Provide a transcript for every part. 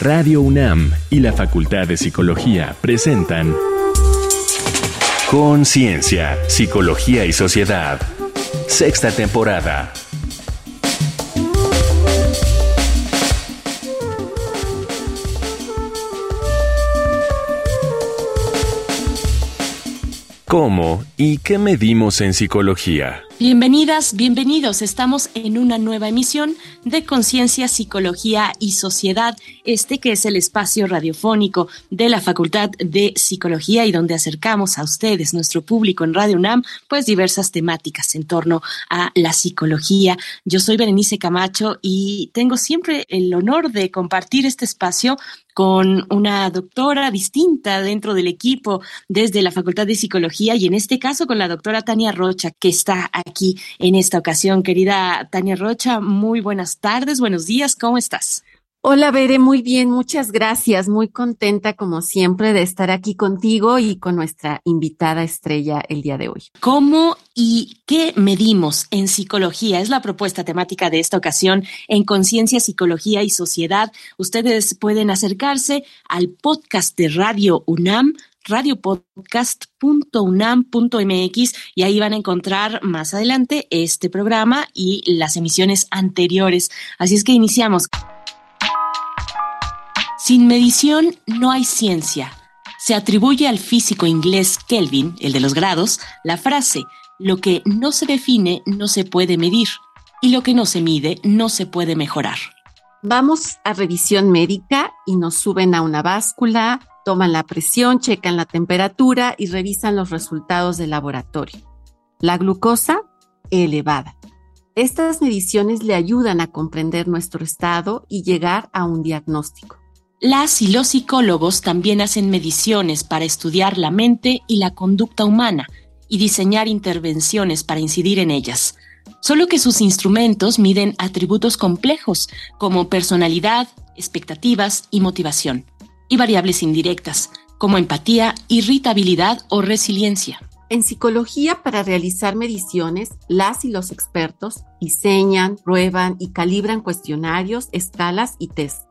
Radio UNAM y la Facultad de Psicología presentan Conciencia, Psicología y Sociedad. Sexta temporada. ¿Cómo y qué medimos en psicología? Bienvenidas, bienvenidos. Estamos en una nueva emisión de Conciencia, Psicología y Sociedad, este que es el espacio radiofónico de la Facultad de Psicología y donde acercamos a ustedes, nuestro público en Radio UNAM, pues diversas temáticas en torno a la psicología. Yo soy Berenice Camacho y tengo siempre el honor de compartir este espacio con una doctora distinta dentro del equipo desde la Facultad de Psicología y en este caso con la doctora Tania Rocha, que está aquí en esta ocasión. Querida Tania Rocha, muy buenas tardes, buenos días, ¿cómo estás? Hola, Bere, muy bien, muchas gracias. Muy contenta, como siempre, de estar aquí contigo y con nuestra invitada estrella el día de hoy. ¿Cómo y qué medimos en psicología? Es la propuesta temática de esta ocasión en Conciencia, Psicología y Sociedad. Ustedes pueden acercarse al podcast de Radio UNAM radiopodcast.unam.mx y ahí van a encontrar más adelante este programa y las emisiones anteriores. Así es que iniciamos. Sin medición no hay ciencia. Se atribuye al físico inglés Kelvin, el de los grados, la frase, lo que no se define no se puede medir y lo que no se mide no se puede mejorar. Vamos a revisión médica y nos suben a una báscula, toman la presión, checan la temperatura y revisan los resultados del laboratorio. La glucosa elevada. Estas mediciones le ayudan a comprender nuestro estado y llegar a un diagnóstico. Las y los psicólogos también hacen mediciones para estudiar la mente y la conducta humana y diseñar intervenciones para incidir en ellas. Solo que sus instrumentos miden atributos complejos como personalidad, expectativas y motivación, y variables indirectas como empatía, irritabilidad o resiliencia. En psicología, para realizar mediciones, las y los expertos diseñan, prueban y calibran cuestionarios, escalas y test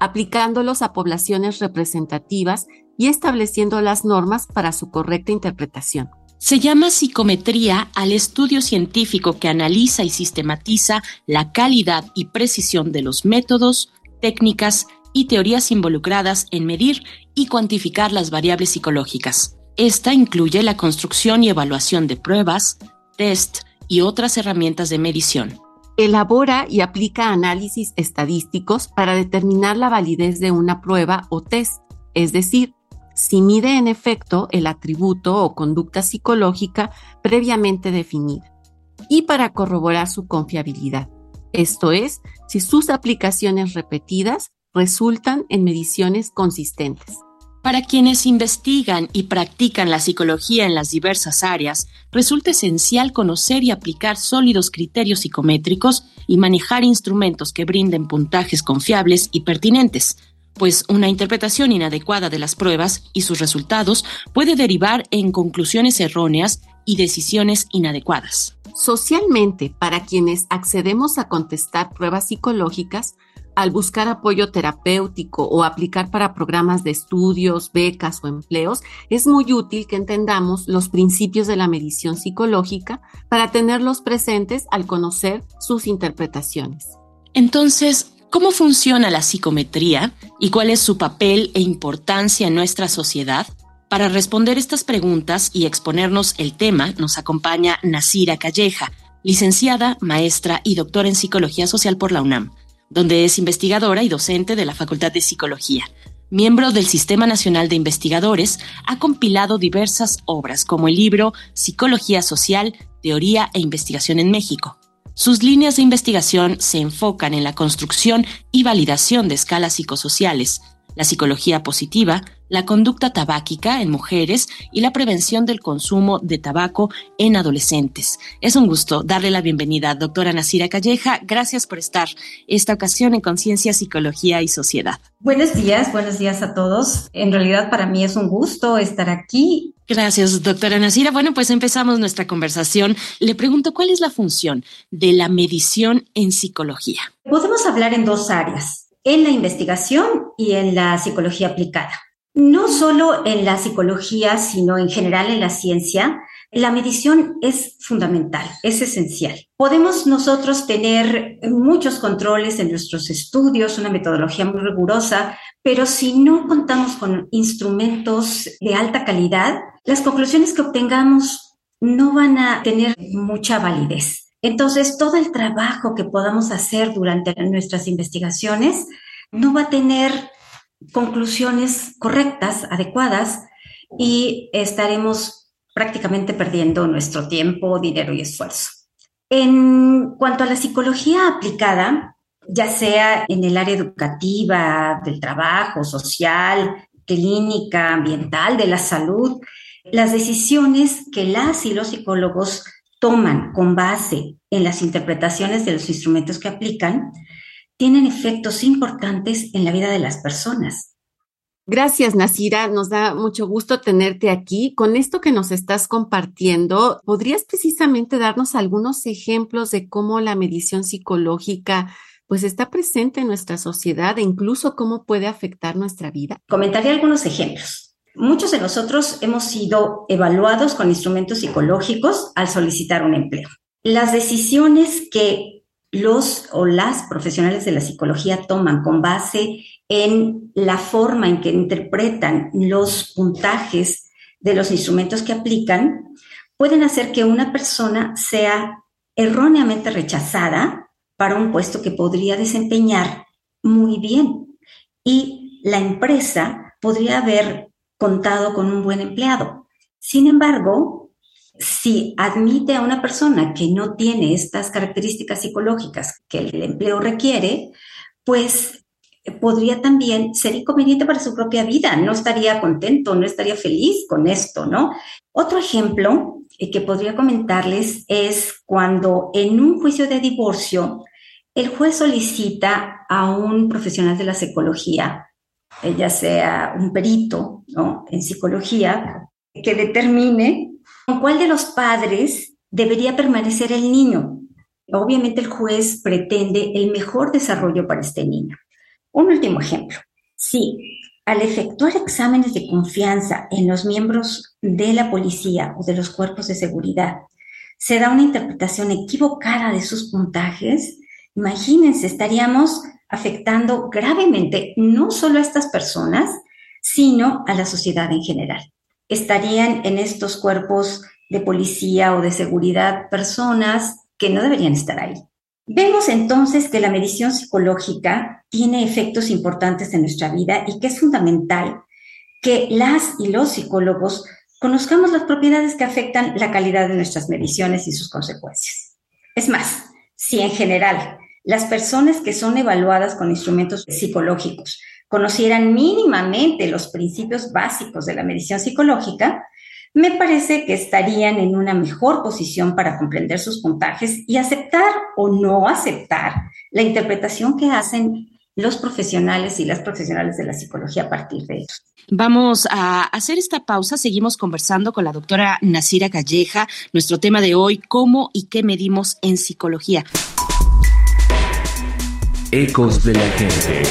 aplicándolos a poblaciones representativas y estableciendo las normas para su correcta interpretación. Se llama psicometría al estudio científico que analiza y sistematiza la calidad y precisión de los métodos, técnicas y teorías involucradas en medir y cuantificar las variables psicológicas. Esta incluye la construcción y evaluación de pruebas, test y otras herramientas de medición elabora y aplica análisis estadísticos para determinar la validez de una prueba o test, es decir, si mide en efecto el atributo o conducta psicológica previamente definida, y para corroborar su confiabilidad, esto es, si sus aplicaciones repetidas resultan en mediciones consistentes. Para quienes investigan y practican la psicología en las diversas áreas, resulta esencial conocer y aplicar sólidos criterios psicométricos y manejar instrumentos que brinden puntajes confiables y pertinentes, pues una interpretación inadecuada de las pruebas y sus resultados puede derivar en conclusiones erróneas y decisiones inadecuadas. Socialmente, para quienes accedemos a contestar pruebas psicológicas, al buscar apoyo terapéutico o aplicar para programas de estudios, becas o empleos, es muy útil que entendamos los principios de la medición psicológica para tenerlos presentes al conocer sus interpretaciones. Entonces, ¿cómo funciona la psicometría y cuál es su papel e importancia en nuestra sociedad? Para responder estas preguntas y exponernos el tema, nos acompaña Nasira Calleja, licenciada, maestra y doctora en Psicología Social por la UNAM donde es investigadora y docente de la Facultad de Psicología. Miembro del Sistema Nacional de Investigadores, ha compilado diversas obras como el libro Psicología Social, Teoría e Investigación en México. Sus líneas de investigación se enfocan en la construcción y validación de escalas psicosociales, la psicología positiva, la conducta tabáquica en mujeres y la prevención del consumo de tabaco en adolescentes. Es un gusto darle la bienvenida, doctora Nasira Calleja. Gracias por estar esta ocasión en Conciencia, Psicología y Sociedad. Buenos días, buenos días a todos. En realidad para mí es un gusto estar aquí. Gracias, doctora Nasira. Bueno, pues empezamos nuestra conversación. Le pregunto, ¿cuál es la función de la medición en psicología? Podemos hablar en dos áreas, en la investigación y en la psicología aplicada. No solo en la psicología, sino en general en la ciencia, la medición es fundamental, es esencial. Podemos nosotros tener muchos controles en nuestros estudios, una metodología muy rigurosa, pero si no contamos con instrumentos de alta calidad, las conclusiones que obtengamos no van a tener mucha validez. Entonces, todo el trabajo que podamos hacer durante nuestras investigaciones no va a tener conclusiones correctas, adecuadas, y estaremos prácticamente perdiendo nuestro tiempo, dinero y esfuerzo. En cuanto a la psicología aplicada, ya sea en el área educativa, del trabajo, social, clínica, ambiental, de la salud, las decisiones que las y los psicólogos toman con base en las interpretaciones de los instrumentos que aplican, tienen efectos importantes en la vida de las personas. Gracias, Nasira. Nos da mucho gusto tenerte aquí. Con esto que nos estás compartiendo, ¿podrías precisamente darnos algunos ejemplos de cómo la medición psicológica pues está presente en nuestra sociedad e incluso cómo puede afectar nuestra vida? Comentaré algunos ejemplos. Muchos de nosotros hemos sido evaluados con instrumentos psicológicos al solicitar un empleo. Las decisiones que los o las profesionales de la psicología toman con base en la forma en que interpretan los puntajes de los instrumentos que aplican, pueden hacer que una persona sea erróneamente rechazada para un puesto que podría desempeñar muy bien y la empresa podría haber contado con un buen empleado. Sin embargo, si admite a una persona que no tiene estas características psicológicas que el empleo requiere, pues podría también ser inconveniente para su propia vida, no estaría contento, no estaría feliz con esto, ¿no? Otro ejemplo eh, que podría comentarles es cuando en un juicio de divorcio el juez solicita a un profesional de la psicología, eh, ya sea un perito. En psicología, que determine con cuál de los padres debería permanecer el niño. Obviamente el juez pretende el mejor desarrollo para este niño. Un último ejemplo. Si al efectuar exámenes de confianza en los miembros de la policía o de los cuerpos de seguridad, se da una interpretación equivocada de sus puntajes, imagínense, estaríamos afectando gravemente no solo a estas personas, sino a la sociedad en general. Estarían en estos cuerpos de policía o de seguridad personas que no deberían estar ahí. Vemos entonces que la medición psicológica tiene efectos importantes en nuestra vida y que es fundamental que las y los psicólogos conozcamos las propiedades que afectan la calidad de nuestras mediciones y sus consecuencias. Es más, si en general las personas que son evaluadas con instrumentos psicológicos conocieran mínimamente los principios básicos de la medición psicológica, me parece que estarían en una mejor posición para comprender sus puntajes y aceptar o no aceptar la interpretación que hacen los profesionales y las profesionales de la psicología a partir de ellos. Vamos a hacer esta pausa. Seguimos conversando con la doctora Nasira Calleja. Nuestro tema de hoy, cómo y qué medimos en psicología. Ecos de la gente.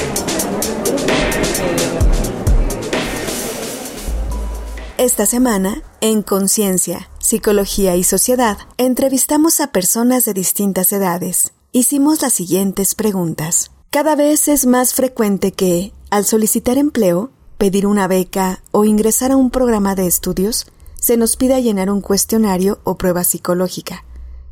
Esta semana, en Conciencia, Psicología y Sociedad, entrevistamos a personas de distintas edades. Hicimos las siguientes preguntas. Cada vez es más frecuente que, al solicitar empleo, pedir una beca o ingresar a un programa de estudios, se nos pida llenar un cuestionario o prueba psicológica.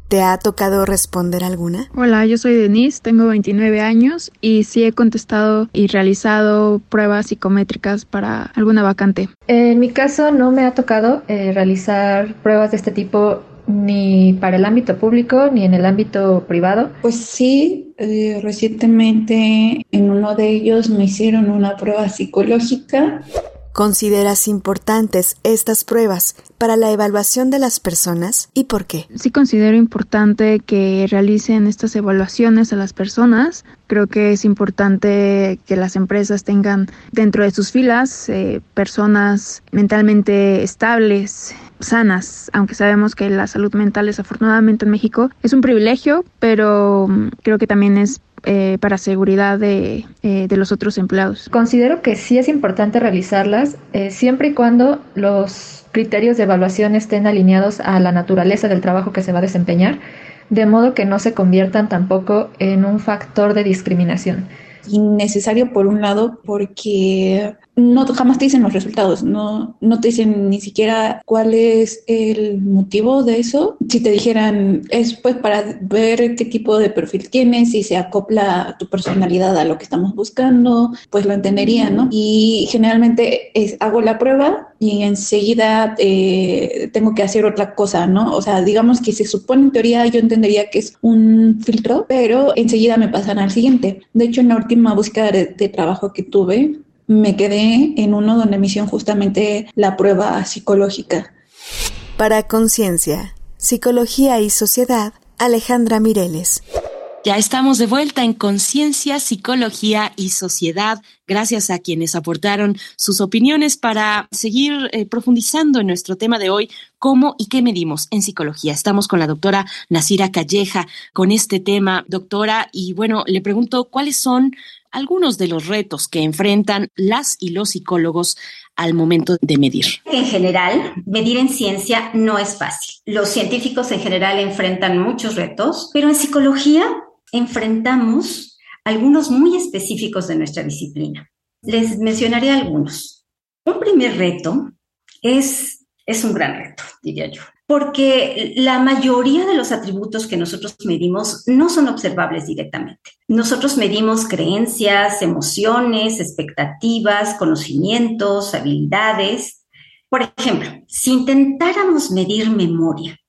¿Te ha tocado responder alguna? Hola, yo soy Denise, tengo 29 años y sí he contestado y realizado pruebas psicométricas para alguna vacante. En mi caso no me ha tocado eh, realizar pruebas de este tipo ni para el ámbito público ni en el ámbito privado. Pues sí, eh, recientemente en uno de ellos me hicieron una prueba psicológica ¿Consideras importantes estas pruebas para la evaluación de las personas y por qué? Sí considero importante que realicen estas evaluaciones a las personas. Creo que es importante que las empresas tengan dentro de sus filas eh, personas mentalmente estables, sanas, aunque sabemos que la salud mental desafortunadamente en México es un privilegio, pero mm, creo que también es eh, para seguridad de, eh, de, los otros empleados. Considero que sí es importante realizarlas eh, siempre y cuando los criterios de evaluación estén alineados a la naturaleza del trabajo que se va a desempeñar, de modo que no se conviertan tampoco en un factor de discriminación innecesario por un lado porque no jamás te dicen los resultados, no, no te dicen ni siquiera cuál es el motivo de eso. Si te dijeran, es pues para ver qué tipo de perfil tienes, si se acopla tu personalidad a lo que estamos buscando, pues lo entendería, ¿no? Y generalmente es, hago la prueba y enseguida eh, tengo que hacer otra cosa, ¿no? O sea, digamos que se supone en teoría yo entendería que es un filtro, pero enseguida me pasan al siguiente. De hecho, en la última búsqueda de, de trabajo que tuve, me quedé en uno donde me hicieron justamente la prueba psicológica. Para Conciencia, Psicología y Sociedad, Alejandra Mireles. Ya estamos de vuelta en Conciencia, Psicología y Sociedad, gracias a quienes aportaron sus opiniones para seguir eh, profundizando en nuestro tema de hoy, cómo y qué medimos en psicología. Estamos con la doctora Nasira Calleja con este tema, doctora, y bueno, le pregunto cuáles son algunos de los retos que enfrentan las y los psicólogos al momento de medir. En general, medir en ciencia no es fácil. Los científicos en general enfrentan muchos retos, pero en psicología enfrentamos algunos muy específicos de nuestra disciplina. Les mencionaré algunos. Un primer reto es, es un gran reto, diría yo porque la mayoría de los atributos que nosotros medimos no son observables directamente. Nosotros medimos creencias, emociones, expectativas, conocimientos, habilidades. Por ejemplo, si intentáramos medir memoria,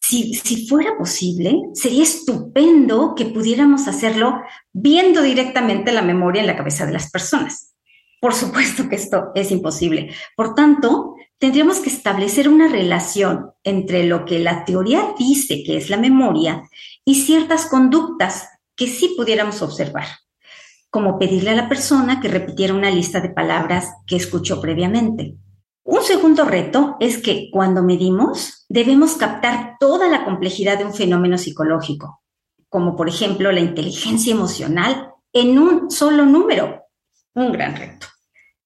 si, si, fuera posible, sería estupendo que pudiéramos hacerlo viendo directamente la memoria en la cabeza de las personas. Por supuesto que esto es imposible. Por tanto, tendríamos que establecer una relación entre lo que la teoría dice que es la memoria y ciertas conductas que sí pudiéramos observar, como pedirle a la persona que repitiera una lista de palabras que escuchó previamente. Un segundo reto es que cuando medimos debemos captar toda la complejidad de un fenómeno psicológico, como por ejemplo la inteligencia emocional en un solo número. Un gran reto.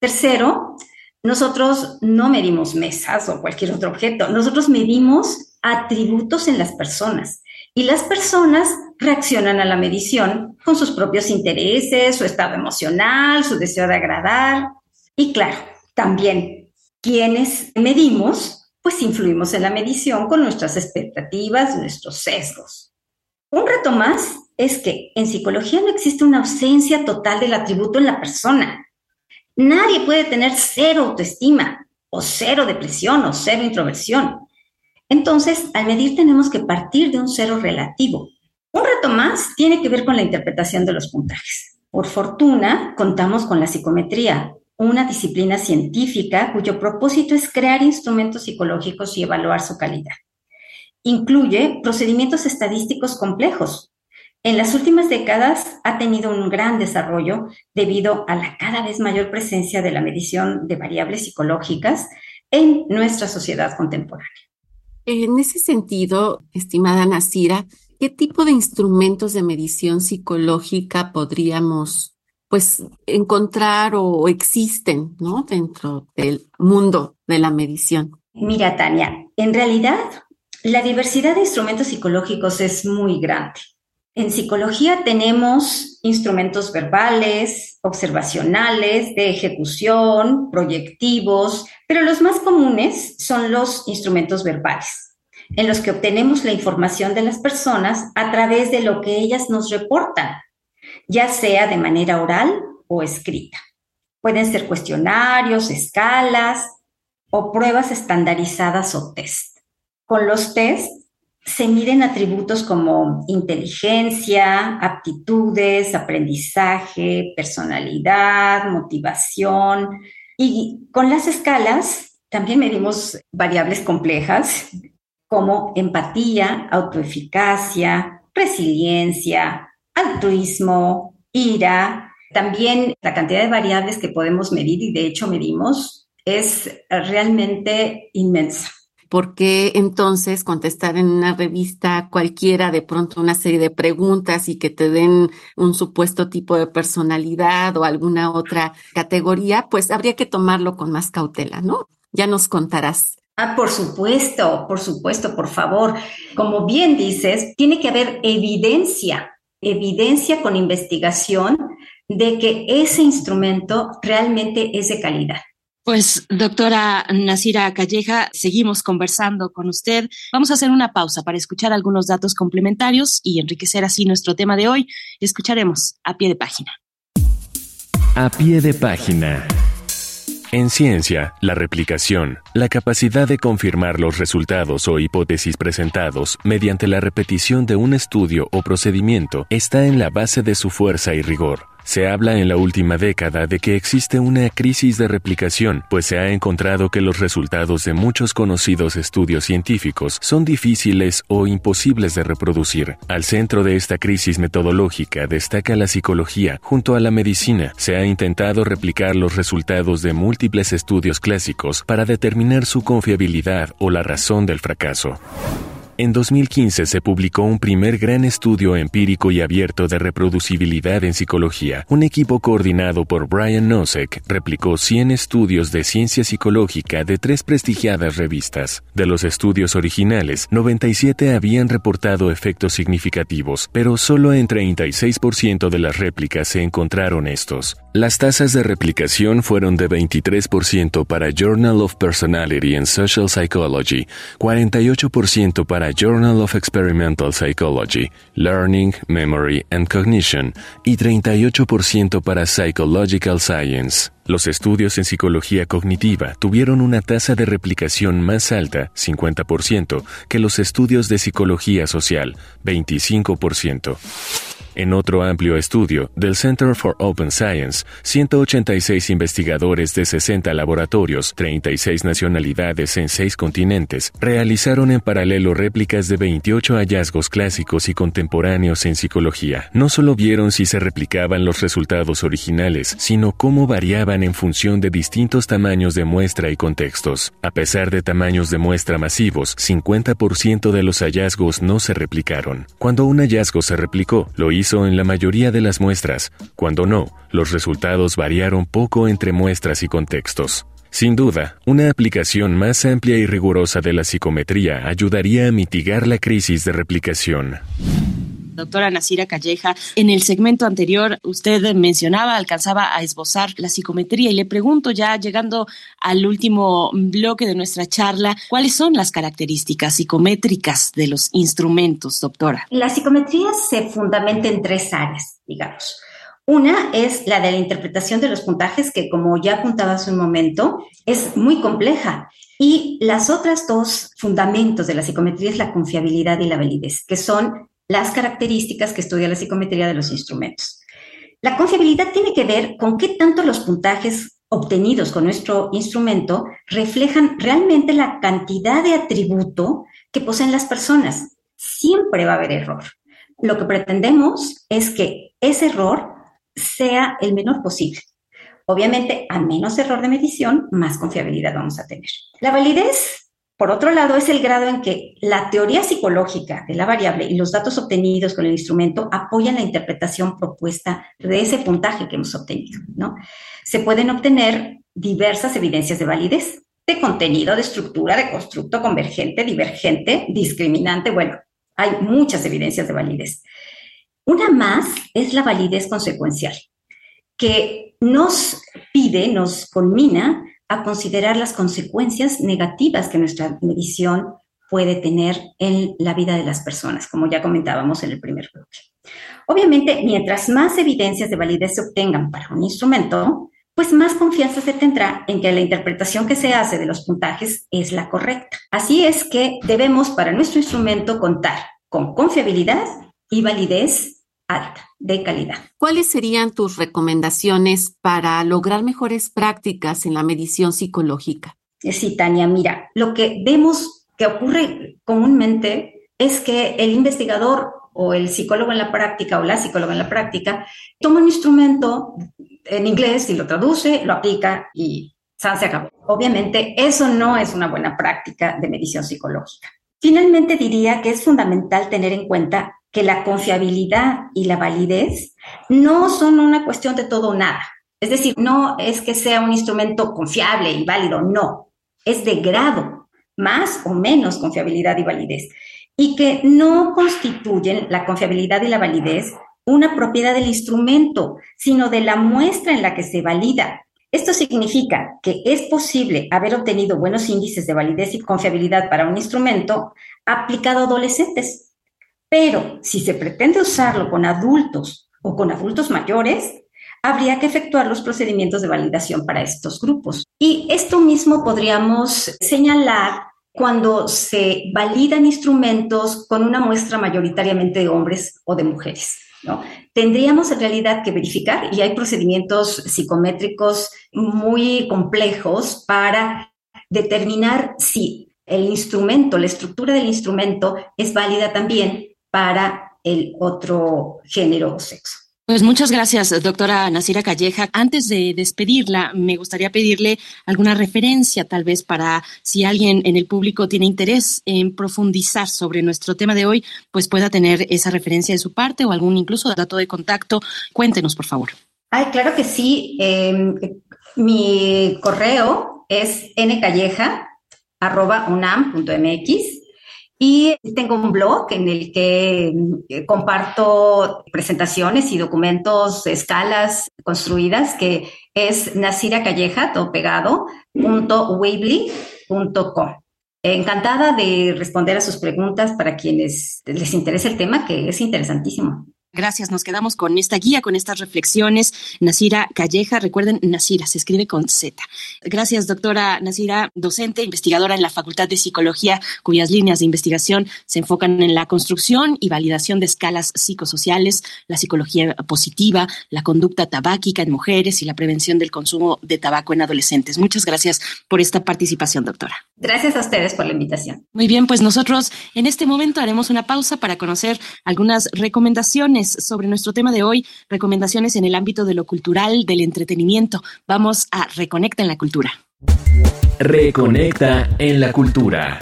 Tercero, nosotros no medimos mesas o cualquier otro objeto, nosotros medimos atributos en las personas y las personas reaccionan a la medición con sus propios intereses, su estado emocional, su deseo de agradar. Y claro, también quienes medimos, pues influimos en la medición con nuestras expectativas, nuestros sesgos. Un reto más es que en psicología no existe una ausencia total del atributo en la persona. Nadie puede tener cero autoestima o cero depresión o cero introversión. Entonces, al medir tenemos que partir de un cero relativo. Un reto más tiene que ver con la interpretación de los puntajes. Por fortuna, contamos con la psicometría, una disciplina científica cuyo propósito es crear instrumentos psicológicos y evaluar su calidad. Incluye procedimientos estadísticos complejos, en las últimas décadas ha tenido un gran desarrollo debido a la cada vez mayor presencia de la medición de variables psicológicas en nuestra sociedad contemporánea. En ese sentido, estimada Nasira, ¿qué tipo de instrumentos de medición psicológica podríamos pues encontrar o existen ¿no? dentro del mundo de la medición? Mira, Tania, en realidad la diversidad de instrumentos psicológicos es muy grande. En psicología tenemos instrumentos verbales, observacionales, de ejecución, proyectivos, pero los más comunes son los instrumentos verbales, en los que obtenemos la información de las personas a través de lo que ellas nos reportan, ya sea de manera oral o escrita. Pueden ser cuestionarios, escalas o pruebas estandarizadas o test. Con los test se miden atributos como inteligencia, aptitudes, aprendizaje, personalidad, motivación. Y con las escalas también medimos variables complejas como empatía, autoeficacia, resiliencia, altruismo, ira. También la cantidad de variables que podemos medir y de hecho medimos es realmente inmensa. ¿Por qué entonces contestar en una revista cualquiera de pronto una serie de preguntas y que te den un supuesto tipo de personalidad o alguna otra categoría? Pues habría que tomarlo con más cautela, ¿no? Ya nos contarás. Ah, por supuesto, por supuesto, por favor. Como bien dices, tiene que haber evidencia, evidencia con investigación de que ese instrumento realmente es de calidad. Pues, doctora Nasira Calleja, seguimos conversando con usted. Vamos a hacer una pausa para escuchar algunos datos complementarios y enriquecer así nuestro tema de hoy. Escucharemos a pie de página. A pie de página. En ciencia, la replicación, la capacidad de confirmar los resultados o hipótesis presentados mediante la repetición de un estudio o procedimiento, está en la base de su fuerza y rigor. Se habla en la última década de que existe una crisis de replicación, pues se ha encontrado que los resultados de muchos conocidos estudios científicos son difíciles o imposibles de reproducir. Al centro de esta crisis metodológica destaca la psicología. Junto a la medicina, se ha intentado replicar los resultados de múltiples estudios clásicos para determinar su confiabilidad o la razón del fracaso. En 2015 se publicó un primer gran estudio empírico y abierto de reproducibilidad en psicología. Un equipo coordinado por Brian Nosek replicó 100 estudios de ciencia psicológica de tres prestigiadas revistas. De los estudios originales, 97 habían reportado efectos significativos, pero solo en 36% de las réplicas se encontraron estos. Las tasas de replicación fueron de 23% para Journal of Personality and Social Psychology, 48% para Journal of Experimental Psychology, Learning, Memory and Cognition y 38% para Psychological Science. Los estudios en psicología cognitiva tuvieron una tasa de replicación más alta, 50%, que los estudios de psicología social, 25%. En otro amplio estudio del Center for Open Science, 186 investigadores de 60 laboratorios, 36 nacionalidades en 6 continentes, realizaron en paralelo réplicas de 28 hallazgos clásicos y contemporáneos en psicología. No solo vieron si se replicaban los resultados originales, sino cómo variaban en función de distintos tamaños de muestra y contextos. A pesar de tamaños de muestra masivos, 50% de los hallazgos no se replicaron. Cuando un hallazgo se replicó, lo hizo en la mayoría de las muestras, cuando no, los resultados variaron poco entre muestras y contextos. Sin duda, una aplicación más amplia y rigurosa de la psicometría ayudaría a mitigar la crisis de replicación. Doctora Nasira Calleja, en el segmento anterior usted mencionaba, alcanzaba a esbozar la psicometría y le pregunto ya llegando al último bloque de nuestra charla, ¿cuáles son las características psicométricas de los instrumentos, doctora? La psicometría se fundamenta en tres áreas, digamos. Una es la de la interpretación de los puntajes, que como ya apuntaba hace un momento, es muy compleja. Y las otras dos fundamentos de la psicometría es la confiabilidad y la validez, que son las características que estudia la psicometría de los instrumentos. La confiabilidad tiene que ver con qué tanto los puntajes obtenidos con nuestro instrumento reflejan realmente la cantidad de atributo que poseen las personas. Siempre va a haber error. Lo que pretendemos es que ese error sea el menor posible. Obviamente, a menos error de medición, más confiabilidad vamos a tener. La validez por otro lado, es el grado en que la teoría psicológica de la variable y los datos obtenidos con el instrumento apoyan la interpretación propuesta de ese puntaje que hemos obtenido. ¿no? Se pueden obtener diversas evidencias de validez, de contenido, de estructura, de constructo convergente, divergente, discriminante. Bueno, hay muchas evidencias de validez. Una más es la validez consecuencial, que nos pide, nos culmina a considerar las consecuencias negativas que nuestra medición puede tener en la vida de las personas, como ya comentábamos en el primer bloque. Obviamente, mientras más evidencias de validez se obtengan para un instrumento, pues más confianza se tendrá en que la interpretación que se hace de los puntajes es la correcta. Así es que debemos para nuestro instrumento contar con confiabilidad y validez alta, de calidad. ¿Cuáles serían tus recomendaciones para lograr mejores prácticas en la medición psicológica? Sí, Tania, mira, lo que vemos que ocurre comúnmente es que el investigador o el psicólogo en la práctica o la psicóloga en la práctica toma un instrumento en inglés y lo traduce, lo aplica y se acabó. Obviamente, eso no es una buena práctica de medición psicológica. Finalmente, diría que es fundamental tener en cuenta que la confiabilidad y la validez no son una cuestión de todo o nada. Es decir, no es que sea un instrumento confiable y válido, no. Es de grado, más o menos confiabilidad y validez. Y que no constituyen la confiabilidad y la validez una propiedad del instrumento, sino de la muestra en la que se valida. Esto significa que es posible haber obtenido buenos índices de validez y confiabilidad para un instrumento aplicado a adolescentes. Pero si se pretende usarlo con adultos o con adultos mayores, habría que efectuar los procedimientos de validación para estos grupos. Y esto mismo podríamos señalar cuando se validan instrumentos con una muestra mayoritariamente de hombres o de mujeres. ¿no? Tendríamos en realidad que verificar, y hay procedimientos psicométricos muy complejos para determinar si el instrumento, la estructura del instrumento es válida también para el otro género o sexo. Pues muchas gracias, doctora Nasira Calleja. Antes de despedirla, me gustaría pedirle alguna referencia, tal vez, para si alguien en el público tiene interés en profundizar sobre nuestro tema de hoy, pues pueda tener esa referencia de su parte o algún incluso dato de contacto. Cuéntenos, por favor. Ay, claro que sí. Em, mi correo es ncalleja.unam.mx y tengo un blog en el que eh, comparto presentaciones y documentos, escalas construidas, que es Nasira Calleja, todo pegado, Encantada de responder a sus preguntas para quienes les interese el tema, que es interesantísimo. Gracias, nos quedamos con esta guía, con estas reflexiones. Nasira Calleja, recuerden, Nasira se escribe con Z. Gracias, doctora Nasira, docente, investigadora en la Facultad de Psicología, cuyas líneas de investigación se enfocan en la construcción y validación de escalas psicosociales, la psicología positiva, la conducta tabáquica en mujeres y la prevención del consumo de tabaco en adolescentes. Muchas gracias por esta participación, doctora. Gracias a ustedes por la invitación. Muy bien, pues nosotros en este momento haremos una pausa para conocer algunas recomendaciones sobre nuestro tema de hoy, recomendaciones en el ámbito de lo cultural, del entretenimiento. Vamos a Reconecta en la Cultura. Reconecta en la Cultura.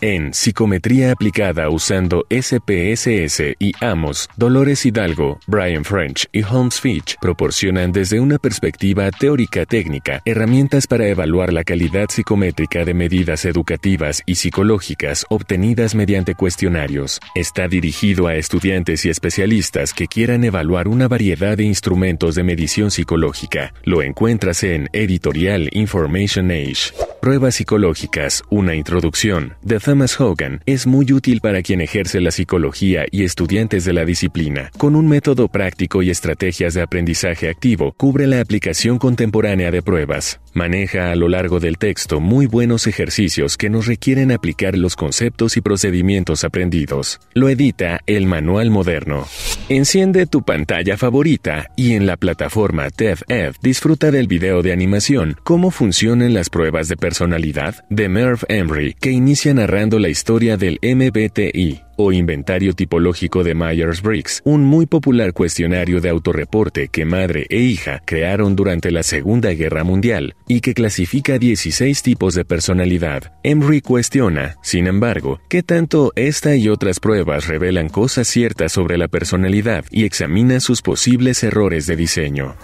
En Psicometría aplicada usando SPSS y AMOS, Dolores Hidalgo, Brian French y Holmes Fitch proporcionan desde una perspectiva teórica técnica herramientas para evaluar la calidad psicométrica de medidas educativas y psicológicas obtenidas mediante cuestionarios. Está dirigido a estudiantes y especialistas que quieran evaluar una variedad de instrumentos de medición psicológica. Lo encuentras en Editorial Information Age. Pruebas psicológicas, una introducción, Thomas Hogan, es muy útil para quien ejerce la psicología y estudiantes de la disciplina. Con un método práctico y estrategias de aprendizaje activo, cubre la aplicación contemporánea de pruebas. Maneja a lo largo del texto muy buenos ejercicios que nos requieren aplicar los conceptos y procedimientos aprendidos. Lo edita el Manual Moderno. Enciende tu pantalla favorita y en la plataforma TED-Ed disfruta del video de animación Cómo funcionan las pruebas de personalidad de Merv Emery, que inicia narrando la historia del MBTI o inventario tipológico de Myers-Briggs, un muy popular cuestionario de autorreporte que madre e hija crearon durante la Segunda Guerra Mundial y que clasifica 16 tipos de personalidad. Emery cuestiona, sin embargo, qué tanto esta y otras pruebas revelan cosas ciertas sobre la personalidad y examina sus posibles errores de diseño.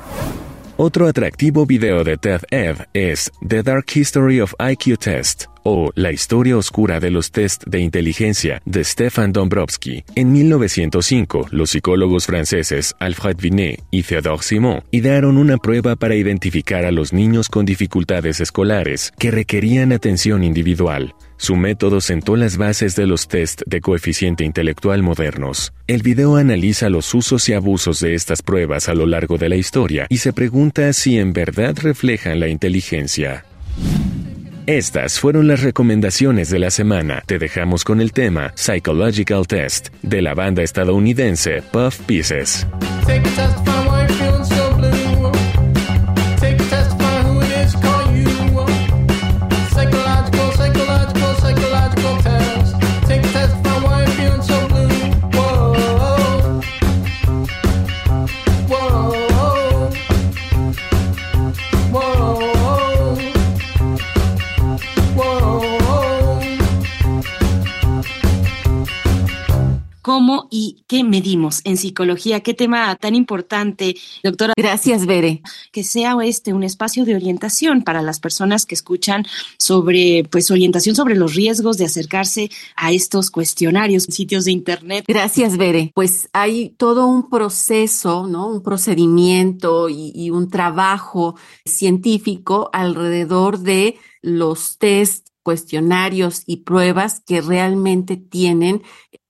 Otro atractivo video de TED Ed es The Dark History of IQ Test, o La historia oscura de los test de inteligencia de Stefan Dombrowski. En 1905, los psicólogos franceses Alfred Binet y Theodore Simon idearon una prueba para identificar a los niños con dificultades escolares que requerían atención individual. Su método sentó las bases de los test de coeficiente intelectual modernos. El video analiza los usos y abusos de estas pruebas a lo largo de la historia y se pregunta si en verdad reflejan la inteligencia. Estas fueron las recomendaciones de la semana. Te dejamos con el tema Psychological Test de la banda estadounidense Puff Pieces. Qué medimos en psicología. Qué tema tan importante, doctora. Gracias, Bere. Que sea este un espacio de orientación para las personas que escuchan sobre, pues, orientación sobre los riesgos de acercarse a estos cuestionarios en sitios de Internet. Gracias, Bere. Pues hay todo un proceso, ¿no? Un procedimiento y, y un trabajo científico alrededor de los test cuestionarios y pruebas que realmente tienen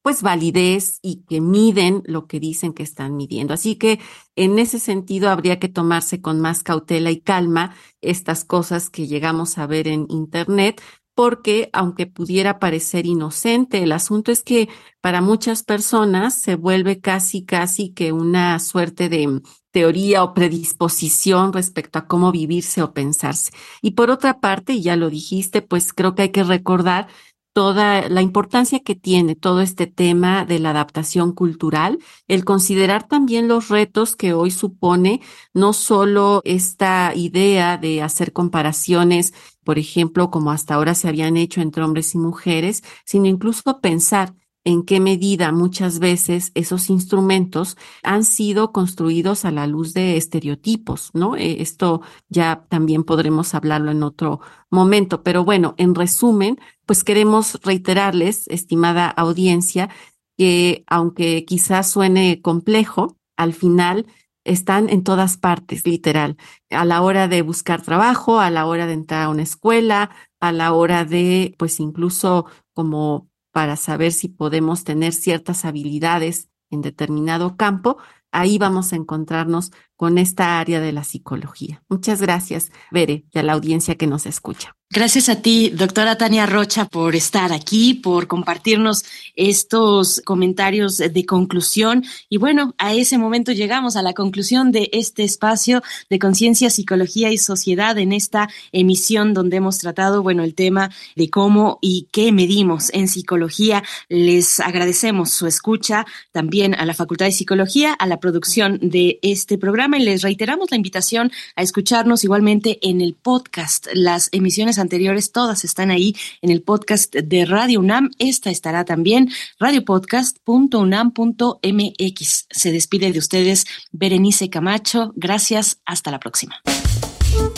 pues validez y que miden lo que dicen que están midiendo. Así que en ese sentido habría que tomarse con más cautela y calma estas cosas que llegamos a ver en Internet, porque aunque pudiera parecer inocente, el asunto es que para muchas personas se vuelve casi, casi que una suerte de teoría o predisposición respecto a cómo vivirse o pensarse. Y por otra parte, ya lo dijiste, pues creo que hay que recordar toda la importancia que tiene todo este tema de la adaptación cultural, el considerar también los retos que hoy supone no solo esta idea de hacer comparaciones, por ejemplo, como hasta ahora se habían hecho entre hombres y mujeres, sino incluso pensar en qué medida muchas veces esos instrumentos han sido construidos a la luz de estereotipos, ¿no? Eh, esto ya también podremos hablarlo en otro momento, pero bueno, en resumen, pues queremos reiterarles, estimada audiencia, que aunque quizás suene complejo, al final están en todas partes, literal, a la hora de buscar trabajo, a la hora de entrar a una escuela, a la hora de, pues incluso como para saber si podemos tener ciertas habilidades en determinado campo, ahí vamos a encontrarnos con esta área de la psicología. Muchas gracias, Bere, y a la audiencia que nos escucha. Gracias a ti, doctora Tania Rocha, por estar aquí, por compartirnos estos comentarios de conclusión. Y bueno, a ese momento llegamos a la conclusión de este espacio de conciencia, psicología y sociedad en esta emisión donde hemos tratado, bueno, el tema de cómo y qué medimos en psicología. Les agradecemos su escucha también a la Facultad de Psicología, a la producción de este y les reiteramos la invitación a escucharnos igualmente en el podcast. Las emisiones anteriores, todas están ahí en el podcast de Radio UNAM. Esta estará también, radiopodcast.unam.mx. Se despide de ustedes Berenice Camacho. Gracias, hasta la próxima.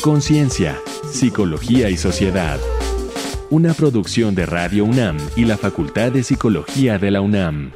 Conciencia, Psicología y Sociedad. Una producción de Radio UNAM y la Facultad de Psicología de la UNAM.